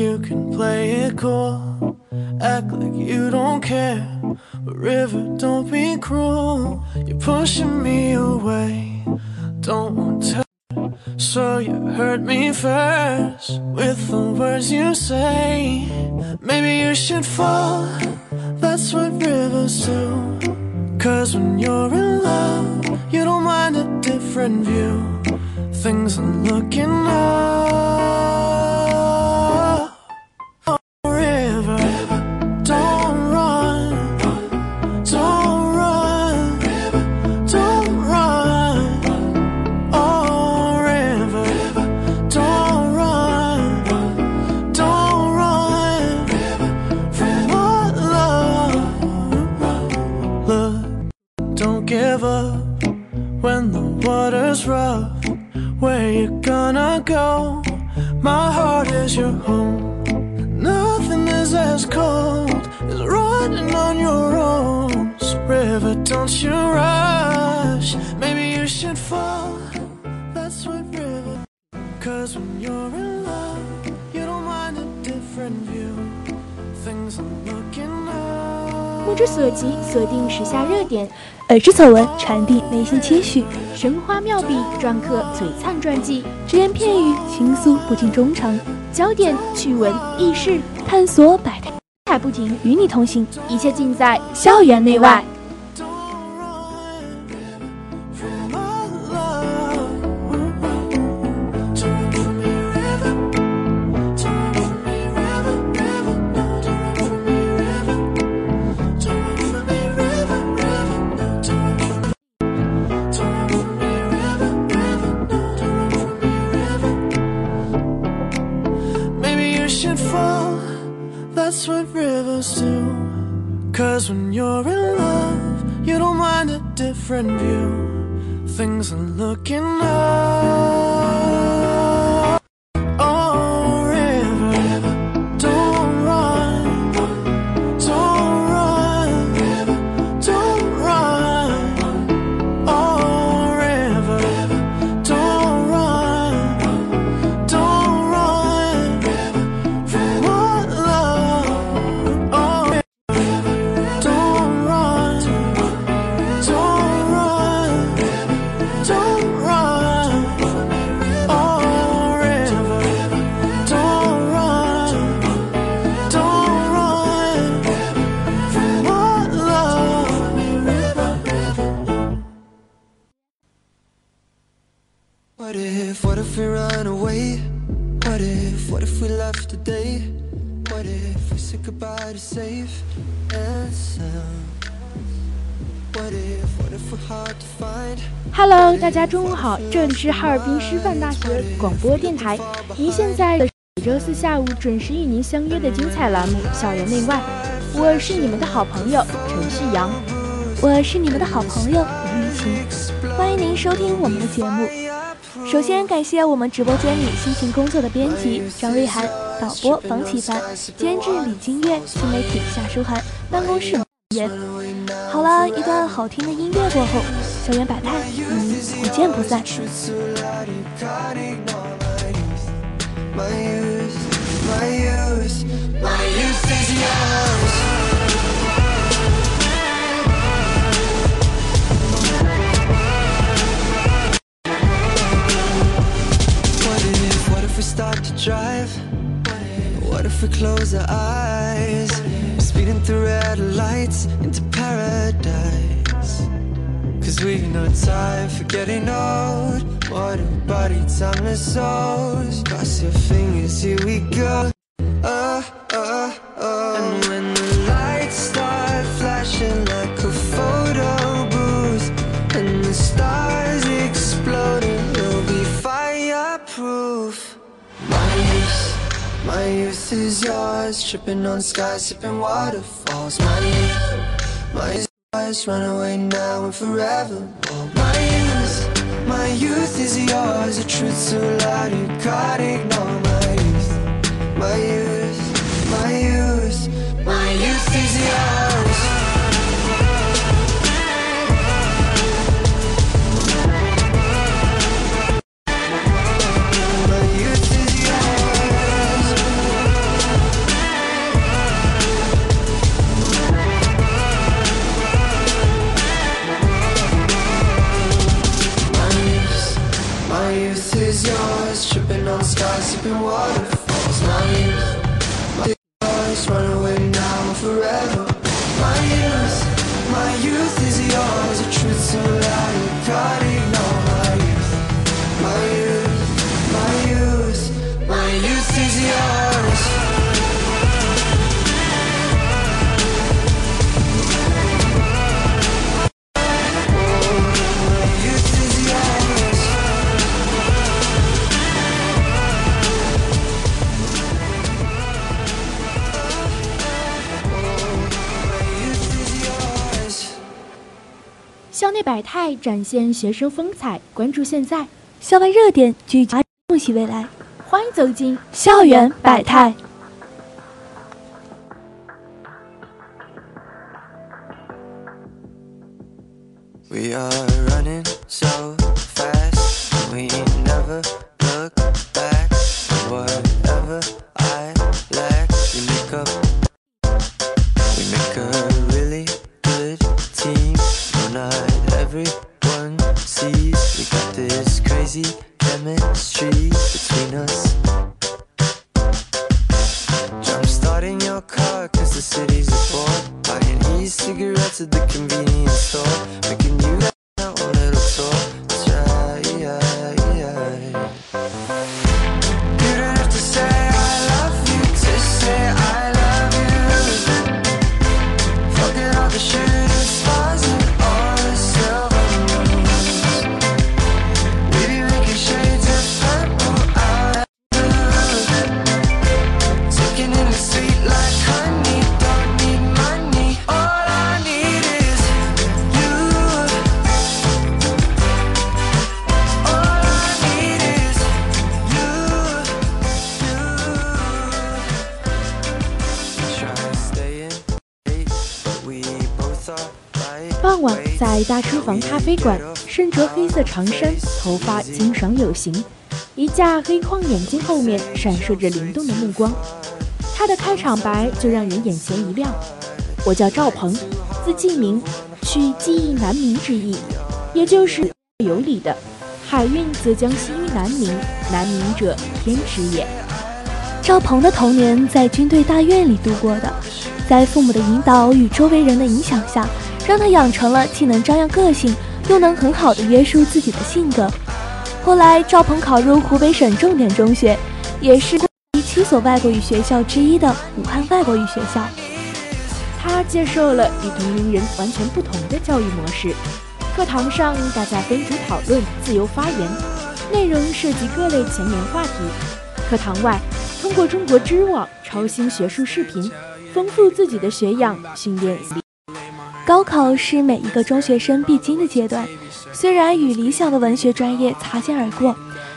You can play it cool, act like you don't care, but river, don't be cruel. You're pushing me away, don't want to. So you hurt me first with the words you say. Maybe you should fall. That's what rivers do. Cause when you're in love, you don't mind a different view. Things are looking up. rough. Where you gonna go? My heart is your home. Nothing is as cold as running on your own. So river, don't you rush. Maybe you should fall. That's what river. Cause when you're in love, you don't mind a different view. Things are looking up. 目之所及，锁定时下热点； 耳之所闻，传递内心期许。神花妙笔，篆刻璀璨传记；只言片语，倾诉不尽衷肠。焦点、趣闻、轶事，探索百态态不停，与你同行，一切尽在校园内外。中午好，这里是哈尔滨师范大学广播电台。您现在的每周四下午准时与您相约的精彩栏目《校园内外》，我是你们的好朋友陈旭阳，我是你们的好朋友李雨晴，欢迎您收听我们的节目。首先感谢我们直播间里辛勤工作的编辑张瑞涵、导播房启凡、监制李金月、新媒体夏舒涵、办公室严。好了一段好听的音乐过后，校园百态，嗯，不见不散。My youth, my youth, my youth is yours. What if, what if we start to drive? What if we close our eyes? Speeding through red lights into paradise. We know time for getting old. What a body, timeless souls. Cross your fingers, here we go. Oh, oh, oh. And when the lights start flashing like a photo booth, and the stars exploding, we'll be fireproof. My youth, my youth is yours. Tripping on skies, sipping waterfalls. My youth, my youth. Let's run away now and forever. My youth, my youth is yours. The truth so loud you can't ignore. My youth, my youth, my youth, my youth is yours. been water. 内百态展现学生风采，关注现在；校外热点聚焦共喜未来。欢迎走进校园百态。We are running so fast, we never crazy chemistry between us. Jump starting your car cause the city's a bore Buying e-cigarettes at the convenience store Making you 傍晚，在大厨房咖啡馆，身着黑色长衫，头发清爽有型，一架黑框眼镜后面闪烁着灵动的目光。他的开场白就让人眼前一亮。我叫赵鹏，字季明，取记忆南明之意，也就是有理的。海运则将西于南明，南明者天之也。赵鹏的童年在军队大院里度过的，在父母的引导与周围人的影响下，让他养成了既能张扬个性，又能很好的约束自己的性格。后来，赵鹏考入湖北省重点中学，也是第七所外国语学校之一的武汉外国语学校。他接受了与同龄人完全不同的教育模式，课堂上大家分组讨论，自由发言，内容涉及各类前沿话题。课堂外，通过中国知网超新学术视频，丰富自己的学养，训练。高考是每一个中学生必经的阶段，虽然与理想的文学专业擦肩而过，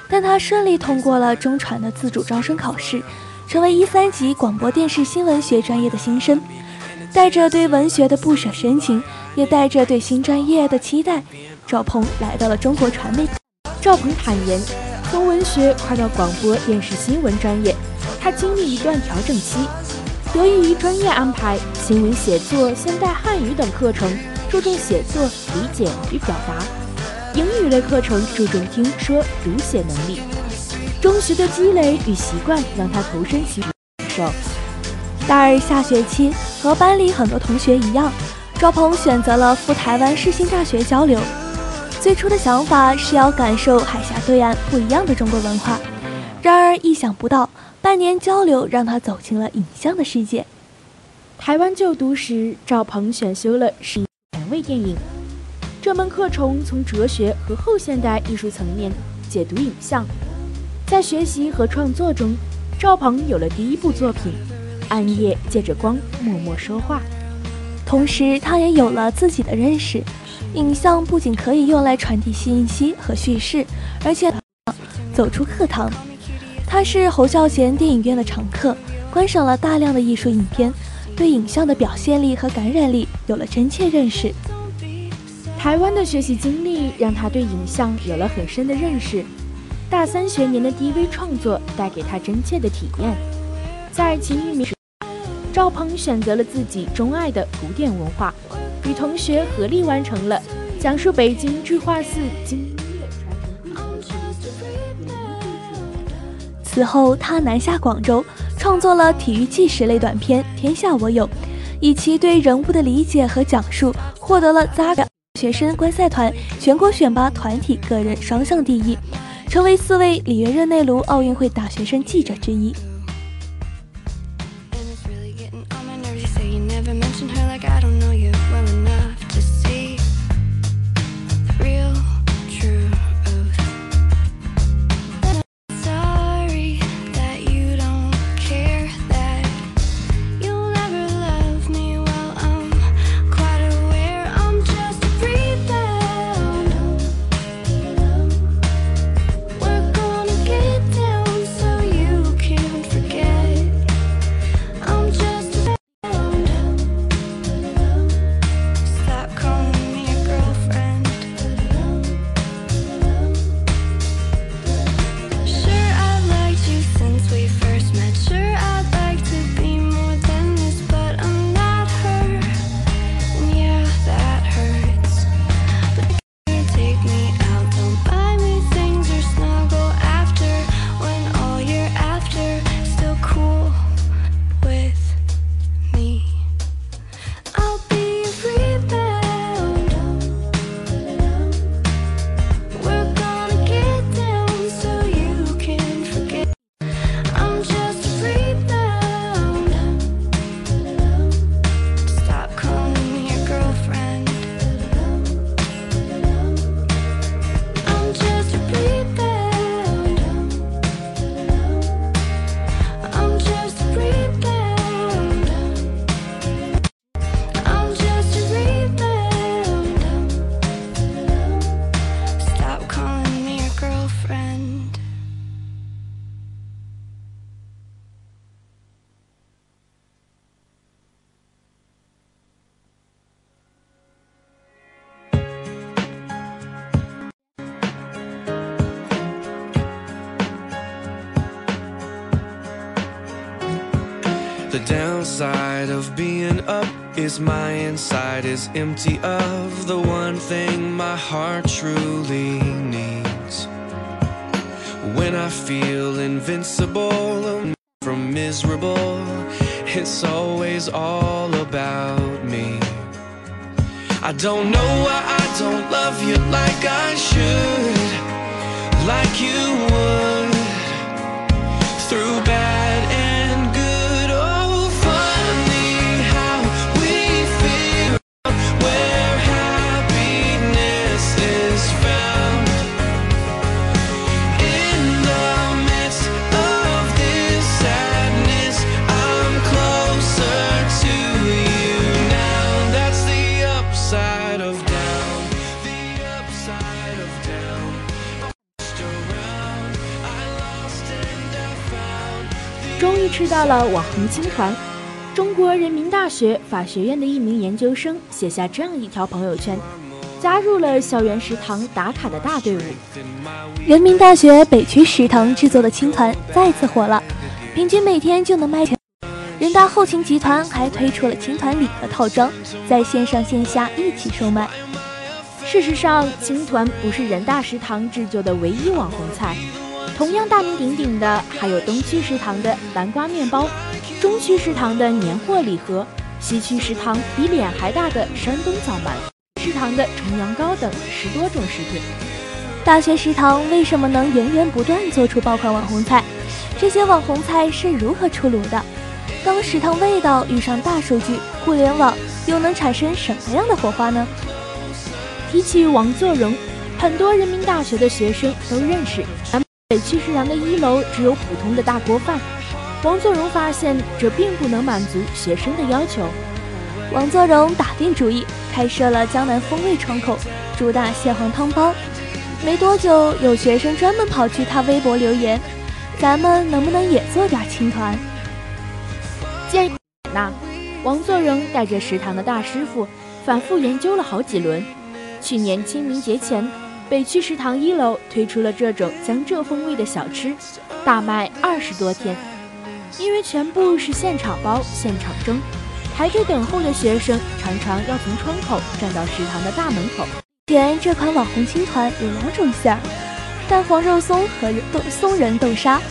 但他顺利通过了中传的自主招生考试，成为一三级广播电视新闻学专业的新生。带着对文学的不舍深情，也带着对新专业的期待，赵鹏来到了中国传媒。赵鹏坦言，从文学跨到广播电视新闻专业，他经历一段调整期。得益于专业安排，新闻写作、现代汉语等课程注重写作、理解与表达；英语类课程注重听说读写能力。中学的积累与习惯让他投身其中。大二下学期，和班里很多同学一样，赵鹏选择了赴台湾世新大学交流。最初的想法是要感受海峡对岸不一样的中国文化，然而意想不到，半年交流让他走进了影像的世界。台湾就读时，赵鹏选修了是前卫电影这门课程，从哲学和后现代艺术层面解读影像。在学习和创作中，赵鹏有了第一部作品。暗夜借着光默默说话，同时他也有了自己的认识。影像不仅可以用来传递信息和叙事，而且走出课堂。他是侯孝贤电影院的常客，观赏了大量的艺术影片，对影像的表现力和感染力有了真切认识。台湾的学习经历让他对影像有了很深的认识。大三学年的 DV 创作带给他真切的体验，在其域名。赵鹏选择了自己钟爱的古典文化，与同学合力完成了讲述北京智化寺经此后，他南下广州，创作了体育纪实类短片《天下我有》，以其对人物的理解和讲述，获得了 ZAGA 学生观赛团全国选拔团体个人双项第一，成为四位里约热内卢奥运会大学生记者之一。Of being up is my inside is empty of the one thing my heart truly needs. When I feel invincible from miserable, it's always all about me. I don't know why I don't love you like I should. like you would through bad 吃到了网红青团。中国人民大学法学院的一名研究生写下这样一条朋友圈：加入了校园食堂打卡的大队伍。人民大学北区食堂制作的青团再次火了，平均每天就能卖全。人大后勤集团还推出了青团礼盒套装，在线上线下一起售卖。事实上，青团不是人大食堂制作的唯一网红菜，同样大名鼎鼎的还有东区食堂的南瓜面包，中区食堂的年货礼盒，西区食堂比脸还大的山东枣馒，食堂的重阳糕等十多种食品。大学食堂为什么能源源不断做出爆款网红菜？这些网红菜是如何出炉的？当食堂味道遇上大数据、互联网，又能产生什么样的火花呢？提起王作荣，很多人民大学的学生都认识。南北区食堂的一楼只有普通的大锅饭，王作荣发现这并不能满足学生的要求。王作荣打定主意，开设了江南风味窗口，主打蟹黄汤包。没多久，有学生专门跑去他微博留言：“咱们能不能也做点青团？”建议那，王作荣带着食堂的大师傅反复研究了好几轮。去年清明节前，北区食堂一楼推出了这种江浙风味的小吃，大卖二十多天。因为全部是现场包、现场蒸，排队等候的学生常常要从窗口站到食堂的大门口。前这款网红青团有两种馅儿，蛋黄肉松和豆松仁豆沙。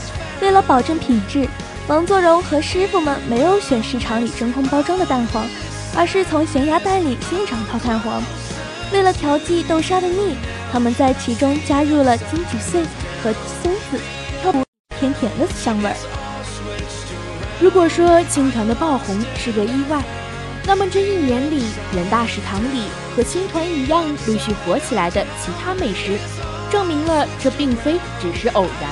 为了保证品质，王作荣和师傅们没有选市场里真空包装的蛋黄，而是从悬崖蛋里现场掏蛋黄。为了调剂豆沙的腻，他们在其中加入了金桔碎和松子，跳出甜甜的香味儿。如果说青团的爆红是个意外，那么这一年里，人大食堂里和青团一样陆续火起来的其他美食，证明了这并非只是偶然。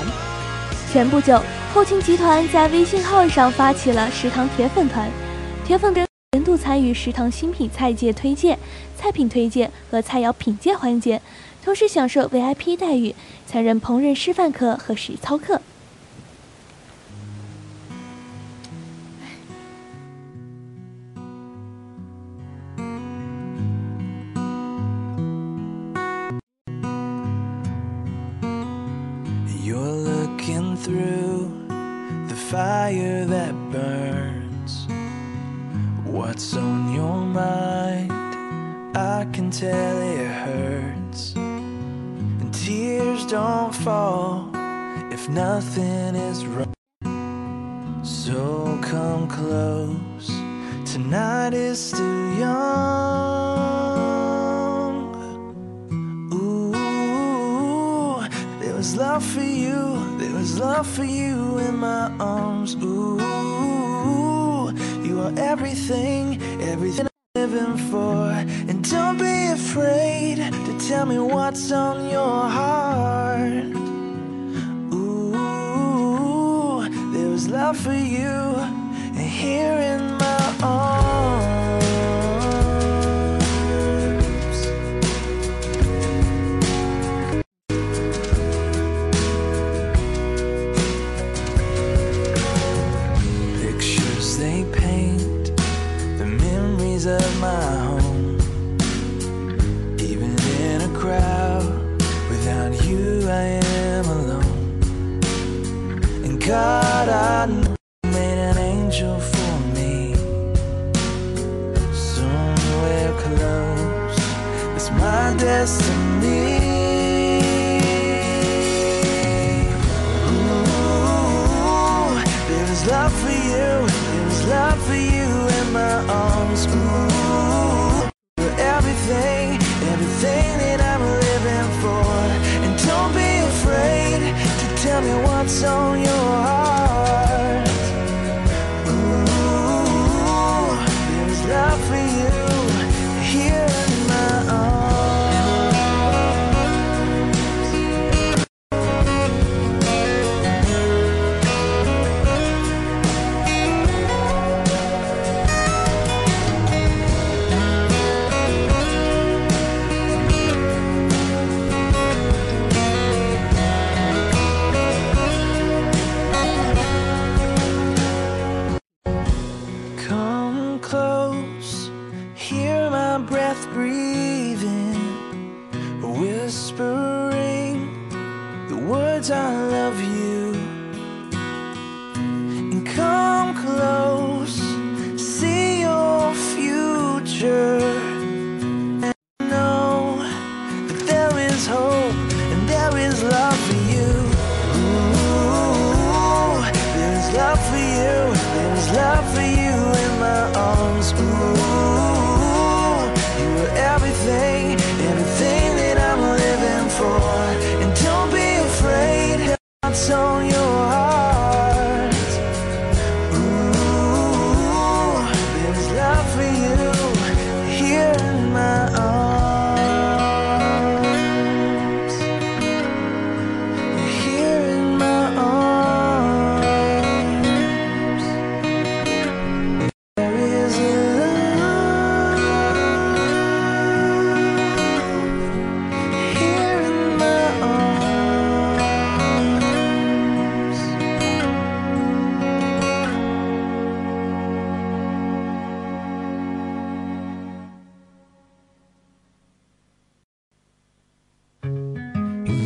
前不久，后勤集团在微信号上发起了食堂铁粉团，铁粉跟年度参与食堂新品菜界推荐、菜品推荐和菜肴品鉴环节，同时享受 VIP 待遇，曾任烹饪师范课和实操课。Fall if nothing is wrong. So come close. Tonight is still young. Ooh, there was love for you, there was love for you in my arms. Ooh, you are everything, everything I'm living for. And don't be afraid to tell me what's on your heart. For you, and here in my arms.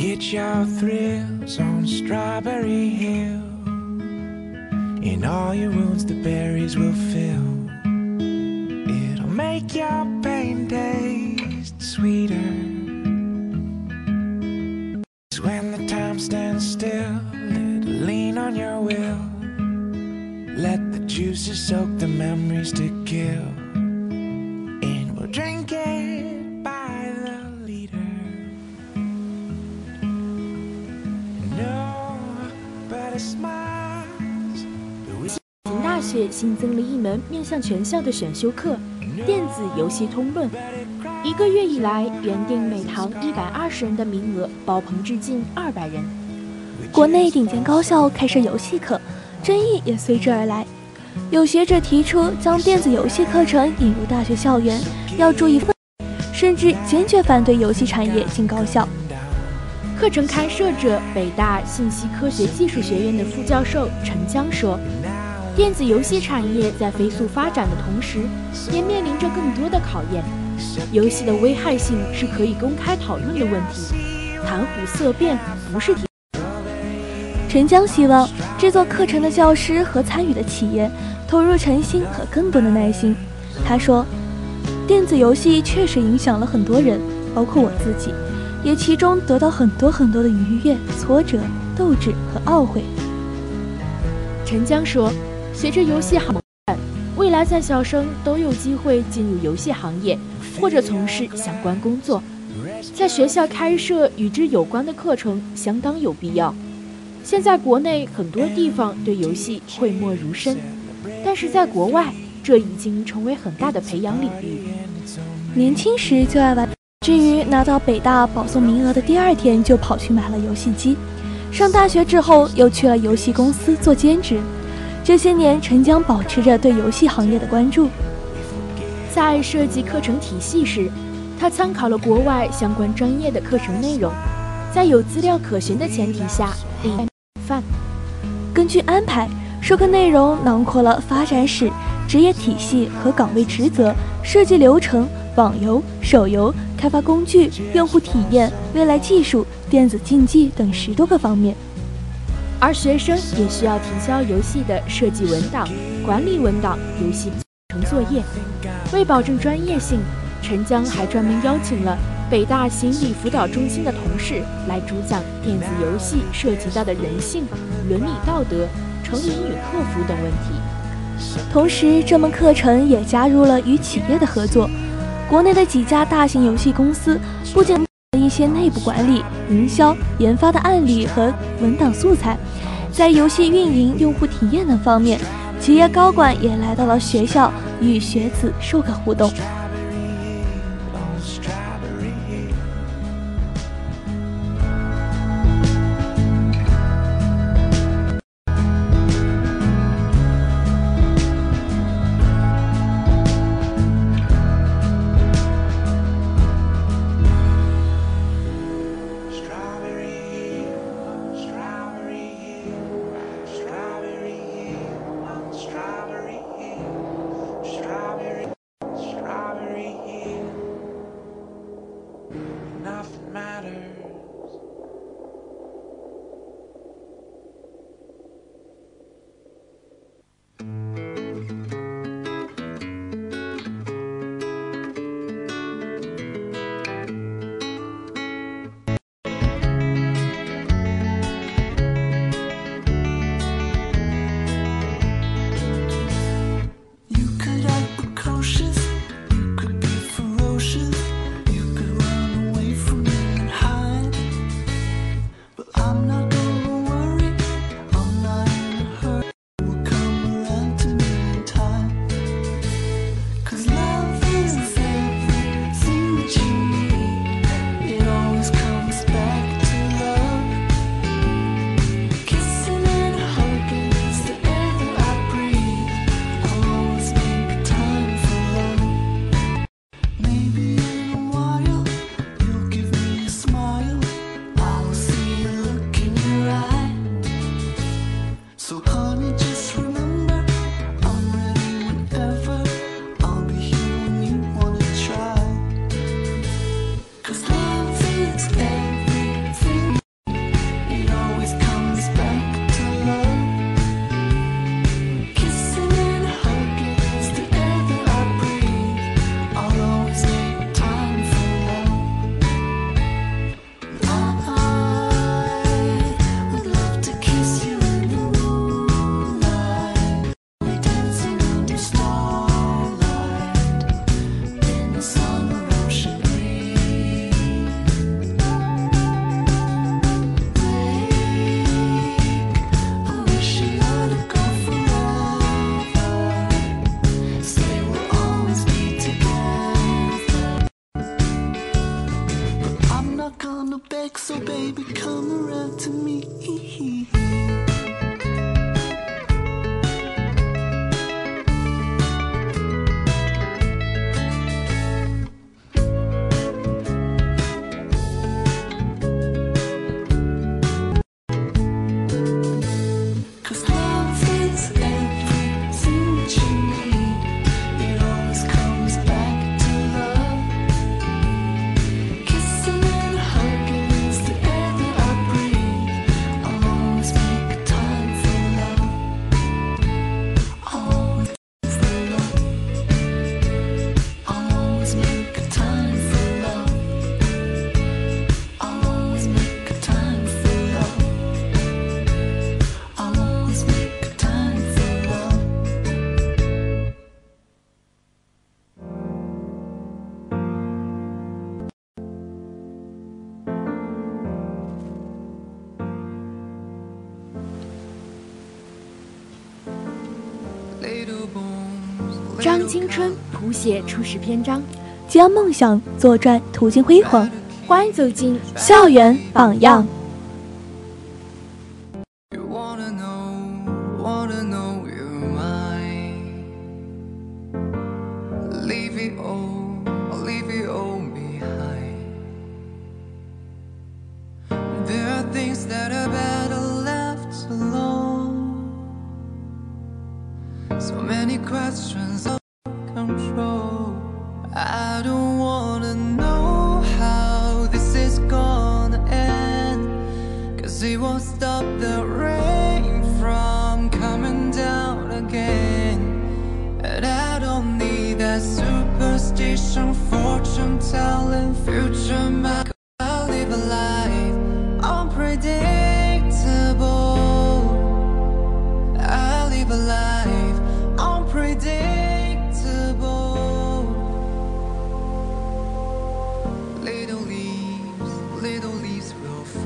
Get your thrills on Strawberry Hill. In all your wounds, the berries will fill. It'll make your pain taste sweeter. It's when the time stands still, it'll lean on your will. Let the juices soak the memories to kill. 却新增了一门面向全校的选修课——电子游戏通论。一个月以来，原定每堂一百二十人的名额爆棚至近二百人。国内顶尖高校开设游戏课，争议也随之而来。有学者提出将电子游戏课程引入大学校园，要注意分，甚至坚决反对游戏产业进高校。课程开设者北大信息科学技术学院的副教授陈江说：“电子游戏产业在飞速发展的同时，也面临着更多的考验。游戏的危害性是可以公开讨论的问题，谈虎色变不是题。陈江希望制作课程的教师和参与的企业投入诚心和更多的耐心。他说：“电子游戏确实影响了很多人，包括我自己，也其中得到很多很多的愉悦、挫折、斗志和懊悔。”陈江说：“随着游戏行业，未来在校生都有机会进入游戏行业，或者从事相关工作。在学校开设与之有关的课程相当有必要。现在国内很多地方对游戏讳莫如深，但是在国外，这已经成为很大的培养领域。年轻时就爱玩，至于拿到北大保送名额的第二天就跑去买了游戏机。上大学之后又去了游戏公司做兼职。这些年，陈江保持着对游戏行业的关注。在设计课程体系时，他参考了国外相关专业的课程内容，在有资料可循的前提下，范。根据安排，授课内容囊括了发展史、职业体系和岗位职责、设计流程、网游、手游、开发工具、用户体验、未来技术、电子竞技等十多个方面。而学生也需要提交游戏的设计文档、管理文档、游戏成作业。为保证专业性，陈江还专门邀请了北大心理辅导中心的同事来主讲电子游戏涉及到的人性、伦理道德、成瘾与克服等问题。同时，这门课程也加入了与企业的合作。国内的几家大型游戏公司不仅一些内部管理、营销、研发的案例和文档素材，在游戏运营、用户体验等方面，企业高管也来到了学校与学子授课互动。张青春谱写初始篇章，将梦想作传途经辉煌，欢迎走进校园榜样。I live a life unpredictable. Little leaves, little leaves will fall.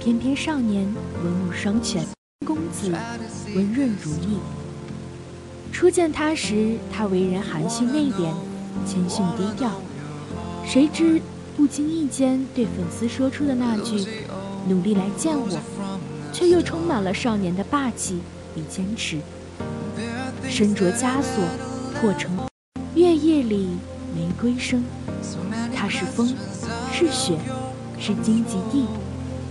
翩翩少年，文武双全，公子，温润如玉。初见他时，他为人含蓄内敛，谦逊低调。谁知不经意间对粉丝说出的那句“努力来见我”，却又充满了少年的霸气与坚持。身着枷锁，破城，月夜里玫瑰声。它是风，是雪，是荆棘地，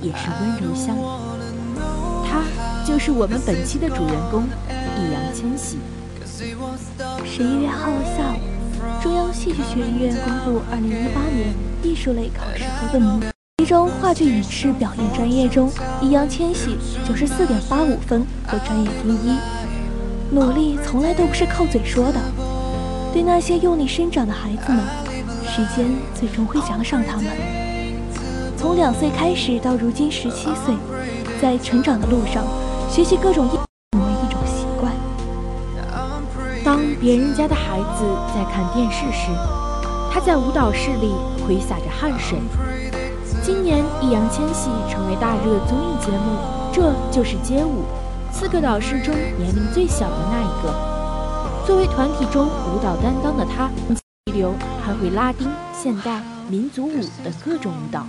也是温柔乡。他就是我们本期的主人公易烊千玺。十一月号下午，中央戏剧学院公布二零一八年艺术类考试合本名，其中话剧影视表演专业中，易烊千玺九十四点八五分获专业第一。努力从来都不是靠嘴说的，对那些用力生长的孩子们，时间最终会奖赏他们。从两岁开始到如今十七岁，在成长的路上，学习各种艺成为一种习惯。当别人家的孩子在看电视时，他在舞蹈室里挥洒着汗水。今年易烊千玺成为大热综艺节目《这就是街舞》四个导师中年龄最小的那一个。作为团体中舞蹈担当的他，一流还会拉丁、现代、民族舞等各种舞蹈。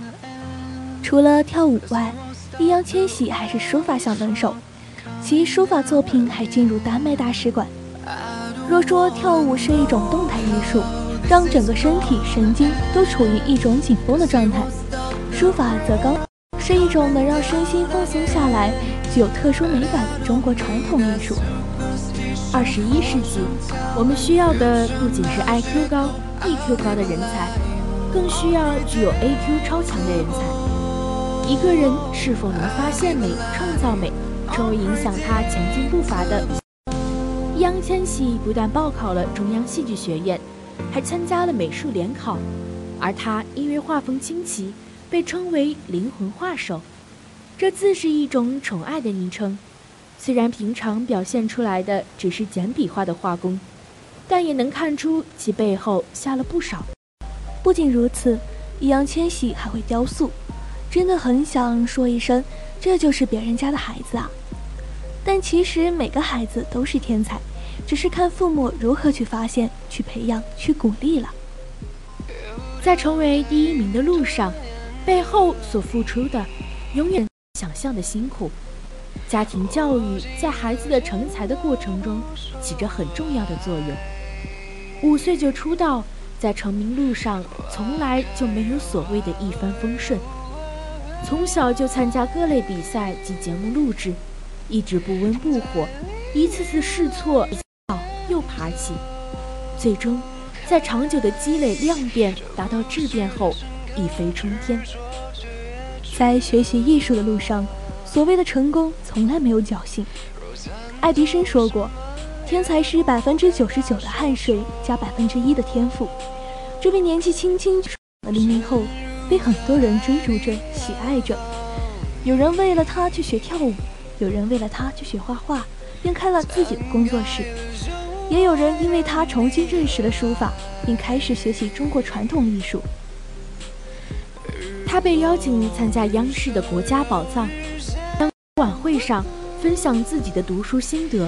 除了跳舞外，易烊千玺还是书法小能手，其书法作品还进入丹麦大使馆。若说跳舞是一种动态艺术，让整个身体神经都处于一种紧绷的状态，书法则高是一种能让身心放松下来、具有特殊美感的中国传统艺术。二十一世纪，我们需要的不仅是 IQ 高、EQ 高的人才，更需要具有 AQ 超强的人才。一个人是否能发现美、创造美，成为影响他前进步伐的。易烊千玺不但报考了中央戏剧学院，还参加了美术联考，而他因为画风清奇，被称为“灵魂画手”，这自是一种宠爱的昵称。虽然平常表现出来的只是简笔画的画工，但也能看出其背后下了不少。不仅如此，易烊千玺还会雕塑，真的很想说一声，这就是别人家的孩子啊！但其实每个孩子都是天才，只是看父母如何去发现、去培养、去鼓励了。在成为第一名的路上，背后所付出的，永远想象的辛苦。家庭教育在孩子的成才的过程中起着很重要的作用。五岁就出道，在成名路上从来就没有所谓的一帆风顺。从小就参加各类比赛及节目录制，一直不温不火，一次次试错，又爬起，最终在长久的积累量变达到质变后，一飞冲天。在学习艺术的路上。所谓的成功从来没有侥幸。爱迪生说过：“天才是百分之九十九的汗水加百分之一的天赋。”这位年纪轻轻的零零后，被很多人追逐着、喜爱着。有人为了他去学跳舞，有人为了他去学画画，便开了自己的工作室；也有人因为他重新认识了书法，并开始学习中国传统艺术。他被邀请参加央视的《国家宝藏》。晚会上分享自己的读书心得，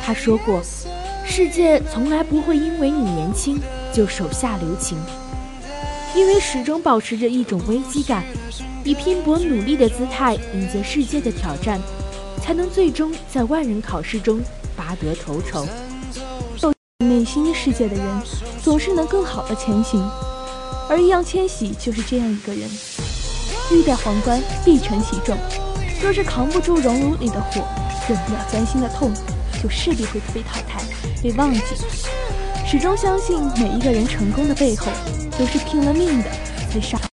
他说过：“世界从来不会因为你年轻就手下留情，因为始终保持着一种危机感，以拼搏努力的姿态迎接世界的挑战，才能最终在万人考试中拔得头筹。内心世界的人总是能更好的前行，而易烊千玺就是这样一个人，欲戴皇冠必承其重。”若是扛不住熔炉里的火，忍不了钻心的痛，就势必会被淘汰、被忘记。始终相信每一个人成功的背后，都是拼了命的在杀。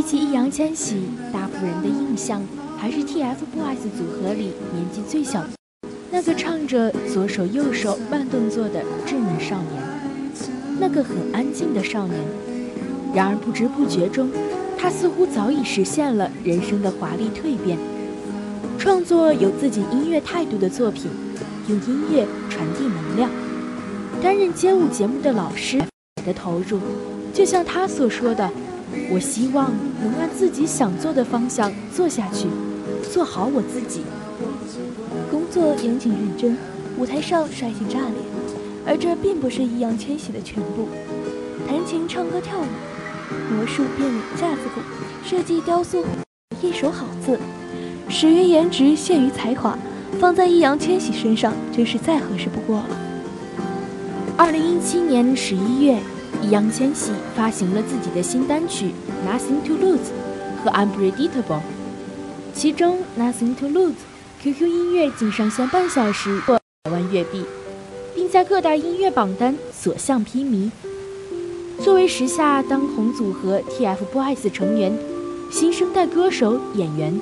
提起易烊千玺，大部分人的印象还是 TFBOYS 组合里年纪最小的那个唱着左手右手慢动作的稚嫩少年，那个很安静的少年。然而不知不觉中，他似乎早已实现了人生的华丽蜕变，创作有自己音乐态度的作品，用音乐传递能量。担任街舞节目的老师的投入，就像他所说的：“我希望能按自己想做的方向做下去，做好我自己。”工作严谨认真，舞台上帅气炸裂，而这并不是易烊千玺的全部。弹琴、唱歌、跳舞，魔术、变脸、架子鼓，设计、雕塑，一手好字，始于颜值，陷于才华，放在易烊千玺身上真是再合适不过了。二零一七年十一月，易烊千玺发行了自己的新单曲《Nothing to Lose》和《Unpredictable》，其中《Nothing to Lose》QQ 音乐仅上线半小时破百万月币，并在各大音乐榜单所向披靡。作为时下当红组合 TFBOYS 成员，新生代歌手、演员，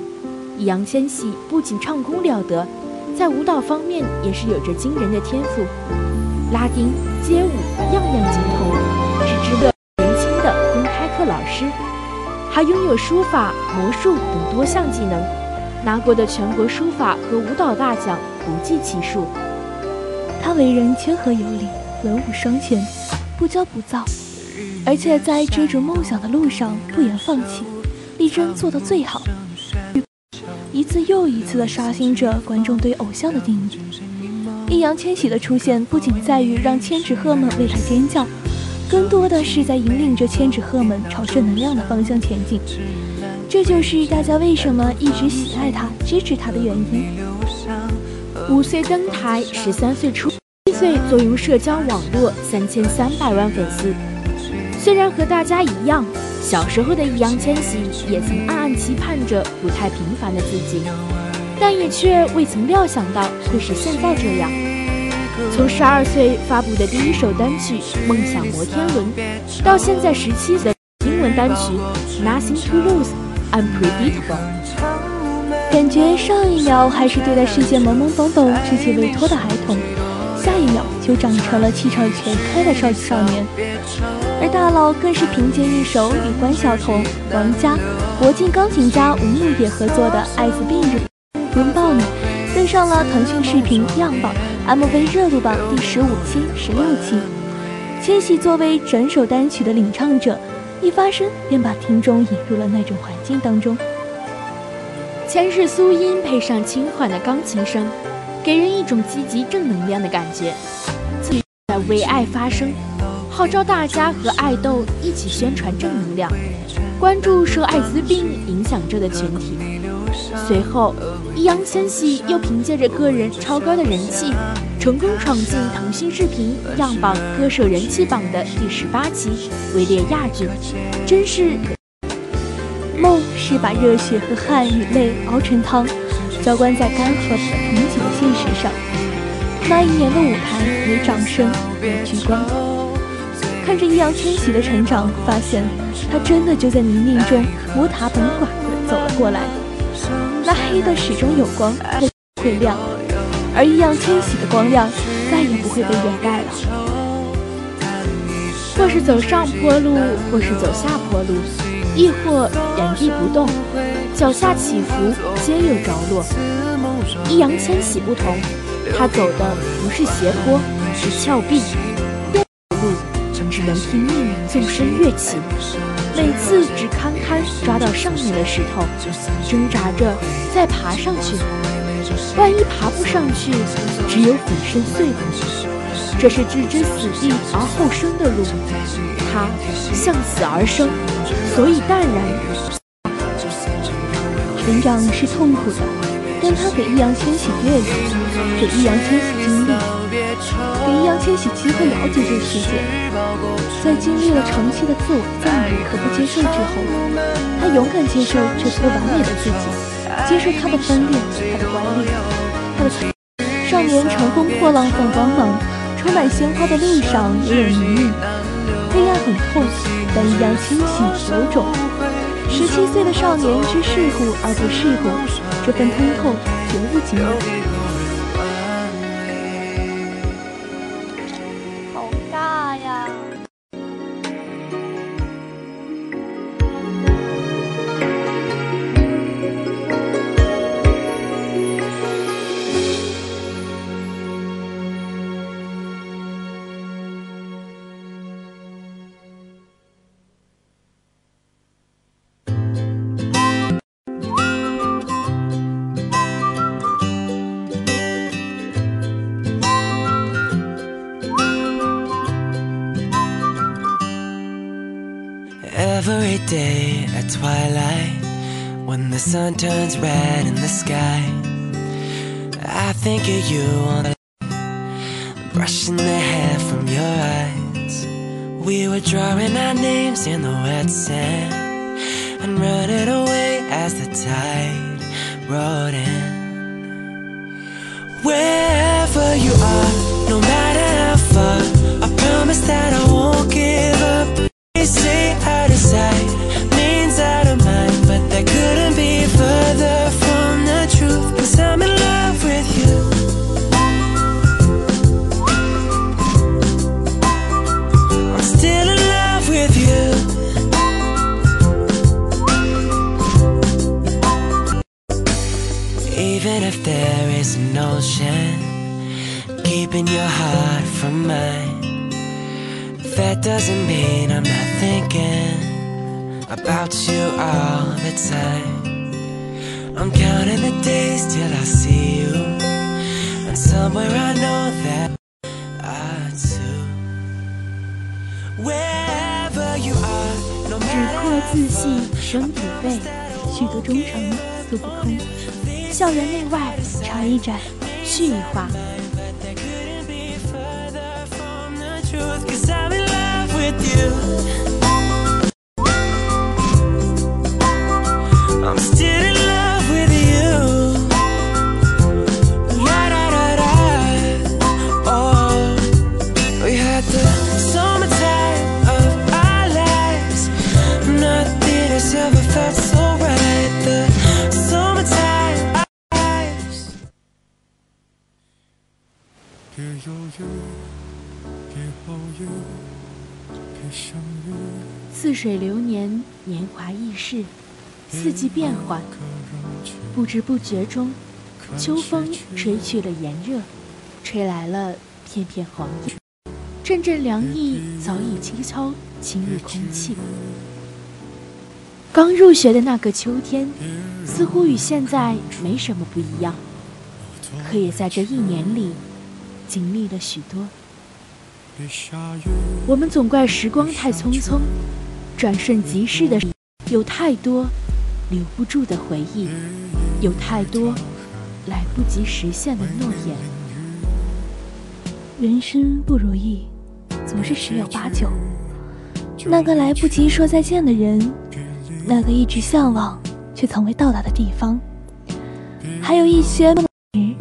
易烊千玺不仅唱功了得，在舞蹈方面也是有着惊人的天赋。拉丁、街舞样样精通，还拥有书法、魔术等多项技能，拿过的全国书法和舞蹈大奖不计其数。他为人谦和有礼，文武双全，不骄不躁，而且在追逐梦想的路上不言放弃，力争做到最好，一次又一次地刷新着观众对偶像的定义。易烊千玺的出现不仅在于让千纸鹤们为他尖叫，更多的是在引领着千纸鹤们朝正能量的方向前进。这就是大家为什么一直喜爱他、支持他的原因。五岁登台，十三岁出，七岁坐拥社交网络三千三百万粉丝。虽然和大家一样，小时候的易烊千玺也曾暗暗期盼着不太平凡的自己。但也却未曾料想到会是现在这样。从十二岁发布的第一首单曲《梦想摩天轮》，到现在十七岁英文单曲《Nothing to Lose》，Unpredictable。感觉上一秒还是对待世界懵懵懂懂、稚气未脱的孩童，下一秒就长成了气场全开的少少年。而大佬更是凭借一首与关晓彤、王佳、国际钢琴家吴牧野合作的《艾滋病日》。拥抱你，登上了腾讯视频样榜 MV 热度榜第十五期、十六期。千玺作为整首单曲的领唱者，一发声便把听众引入了那种环境当中。前世苏音配上轻缓的钢琴声，给人一种积极正能量的感觉。在为爱发声，号召大家和爱豆一起宣传正能量，关注受艾滋病影响着的群体。随后。易烊千玺又凭借着个人超高的人气，成功闯进腾讯视频样榜歌手人气榜的第十八期，位列亚军。真是梦是把热血和汗与泪熬成汤，浇灌在干涸贫瘠的现实上。那一年的舞台，没掌声，没聚光。看着易烊千玺的成长，发现他真的就在泥泞中摸爬滚打地走了过来。那黑的始终有光，会亮，而易烊千玺的光亮再也不会被掩盖了。或是走上坡路，或是走下坡路，亦或原地不动，脚下起伏，皆有着落。易烊千玺不同，他走的不是斜坡，是峭壁，只能拼命纵身跃起。每次只堪堪抓到上面的石头，挣扎着再爬上去。万一爬不上去，只有粉身碎骨。这是置之死地而后生的路，他向死而生，所以淡然。成长是痛苦的，但他给易烊千玺阅历，给易烊千玺经历。给易烊千玺机会了解这个世界，在经历了长期的自我赞美和不接受之后，他勇敢接受这不完美的自己，接受他的分裂，他的顽劣，他的少年乘风破浪放光芒，充满鲜花的路上也有泥泞，黑暗很痛，但易烊千玺有种，十七岁的少年知世故而不世故，这份通透绝无仅有。Twilight, when the sun turns red in the sky, I think of you on the brushing the hair from your eyes. We were drawing our names in the wet sand and running away as the tide rolled in. Wherever you are, no matter how far, I promise that I won't give जाए 不觉中，秋风吹去了炎热，吹来了片片黄叶，阵阵凉意早已悄悄侵入空气。刚入学的那个秋天，似乎与现在没什么不一样，可也在这一年里，经历了许多。我们总怪时光太匆匆，转瞬即逝的，有太多留不住的回忆，有太多来不及实现的诺言。人生不如意，总是十有八九。那个来不及说再见的人，那个一直向往却从未到达的地方，还有一些梦时，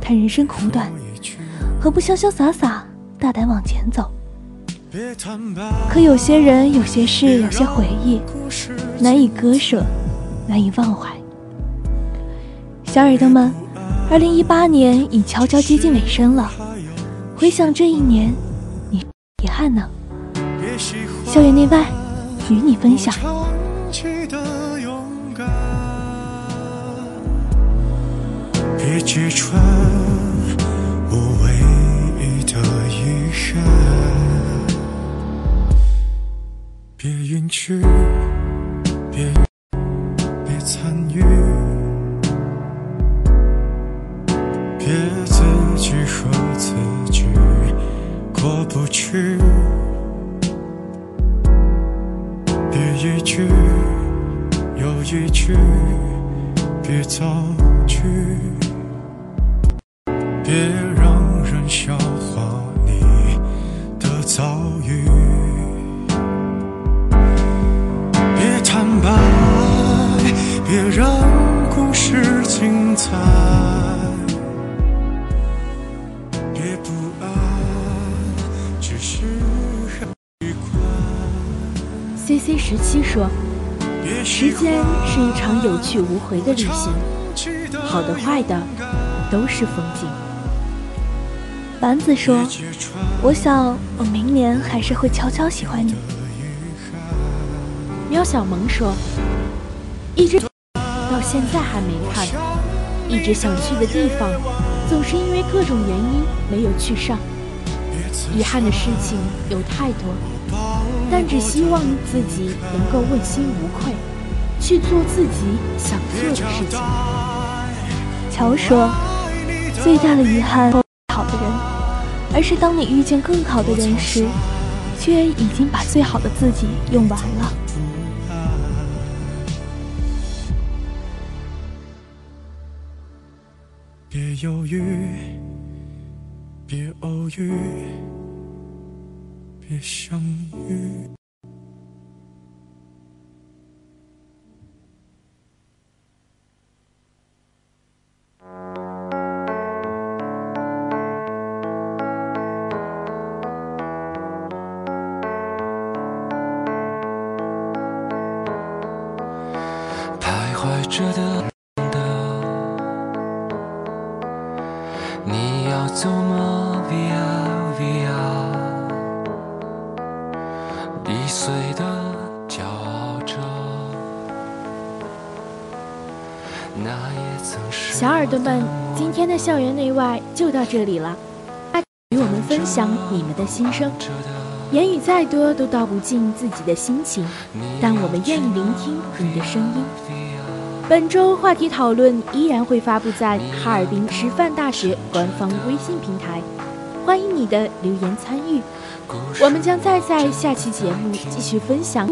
叹人生苦短，何不潇潇洒洒、大胆往前走？可有些人、有些事、有些回忆，难以割舍，难以忘怀。小耳朵们，二零一八年已悄悄接近尾声了。回想这一年，你遗憾呢？别喜欢校园内外，与你分享。长期的勇敢，别揭穿我唯一的遗憾，别允许，别别参与，别自己和自己过不去。别一句又一句，别造句，回的旅行，好的坏的都是风景。丸子说：“我想我明年还是会悄悄喜欢你。”喵小萌说：“一直到现在还没看，一直想去的地方，总是因为各种原因没有去上。遗憾的事情有太多，但只希望自己能够问心无愧，去做自己想做的事情。”乔说：“最大的遗憾，好的人，而是当你遇见更好的人时，却已经把最好的自己用完了。”别犹豫，别偶遇，别相遇。你要走吗？Via Via，易碎的骄傲着。那也曾是小耳朵们，今天的校园内外就到这里了。与我们分享你们的心声，言语再多都道不尽自己的心情，但我们愿意聆听你的声音。本周话题讨论依然会发布在哈尔滨师范大学官方微信平台，欢迎你的留言参与。我们将再在下期节目继续分享，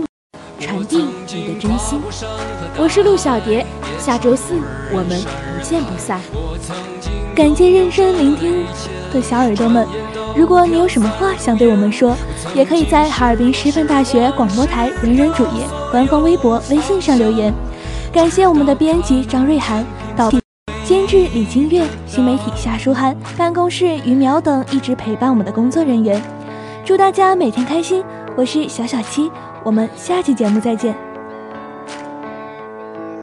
传递你的真心。我是陆小蝶，下周四我们不见不散。感谢认真聆听的小耳朵们，如果你有什么话想对我们说，也可以在哈尔滨师范大学广播台人人主页、官方微博、微信上留言。感谢我们的编辑张瑞涵、导监制李金月、新媒体夏书涵、办公室于苗等一直陪伴我们的工作人员。祝大家每天开心！我是小小七，我们下期节目再见。